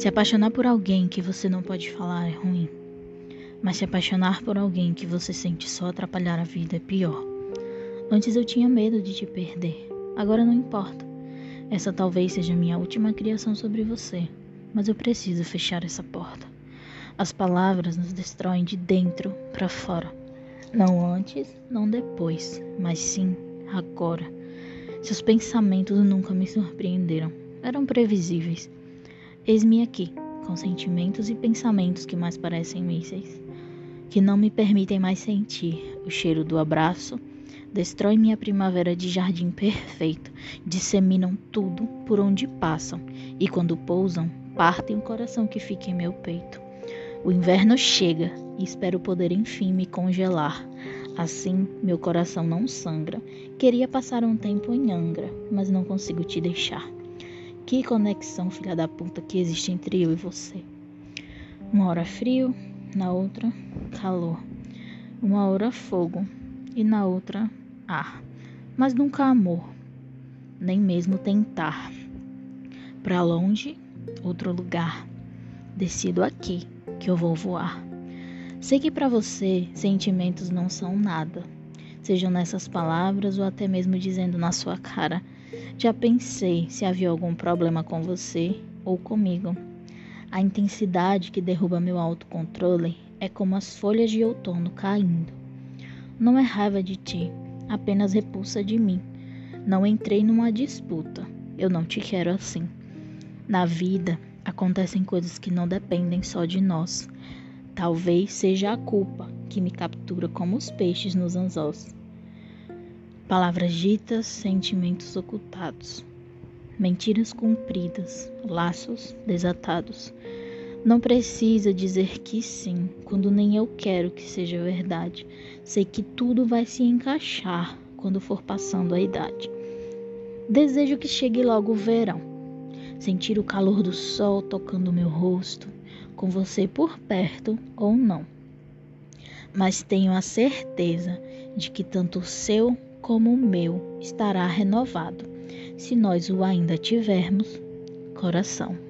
Se apaixonar por alguém que você não pode falar é ruim, mas se apaixonar por alguém que você sente só atrapalhar a vida é pior. Antes eu tinha medo de te perder, agora não importa. Essa talvez seja minha última criação sobre você, mas eu preciso fechar essa porta. As palavras nos destroem de dentro para fora. Não antes, não depois, mas sim agora. Seus pensamentos nunca me surpreenderam, eram previsíveis. Eis-me aqui, com sentimentos e pensamentos que mais parecem mísseis, que não me permitem mais sentir o cheiro do abraço, destrói minha primavera de jardim perfeito, disseminam tudo por onde passam e quando pousam, partem o coração que fica em meu peito. O inverno chega e espero poder enfim me congelar. Assim, meu coração não sangra. Queria passar um tempo em Angra, mas não consigo te deixar. Que conexão, filha da puta, que existe entre eu e você. Uma hora frio, na outra calor. Uma hora fogo e na outra ar. Mas nunca amor, nem mesmo tentar. Para longe, outro lugar. Decido aqui que eu vou voar. Sei que para você sentimentos não são nada, sejam nessas palavras ou até mesmo dizendo na sua cara já pensei se havia algum problema com você ou comigo. A intensidade que derruba meu autocontrole é como as folhas de outono caindo. Não é raiva de ti, apenas repulsa de mim. Não entrei numa disputa. Eu não te quero assim. Na vida acontecem coisas que não dependem só de nós. Talvez seja a culpa que me captura como os peixes nos anzóis. Palavras ditas, sentimentos ocultados. Mentiras cumpridas, laços desatados. Não precisa dizer que sim, quando nem eu quero que seja verdade. Sei que tudo vai se encaixar quando for passando a idade. Desejo que chegue logo o verão. Sentir o calor do sol tocando meu rosto, com você por perto ou não. Mas tenho a certeza de que tanto o seu como o meu estará renovado, se nós o ainda tivermos coração.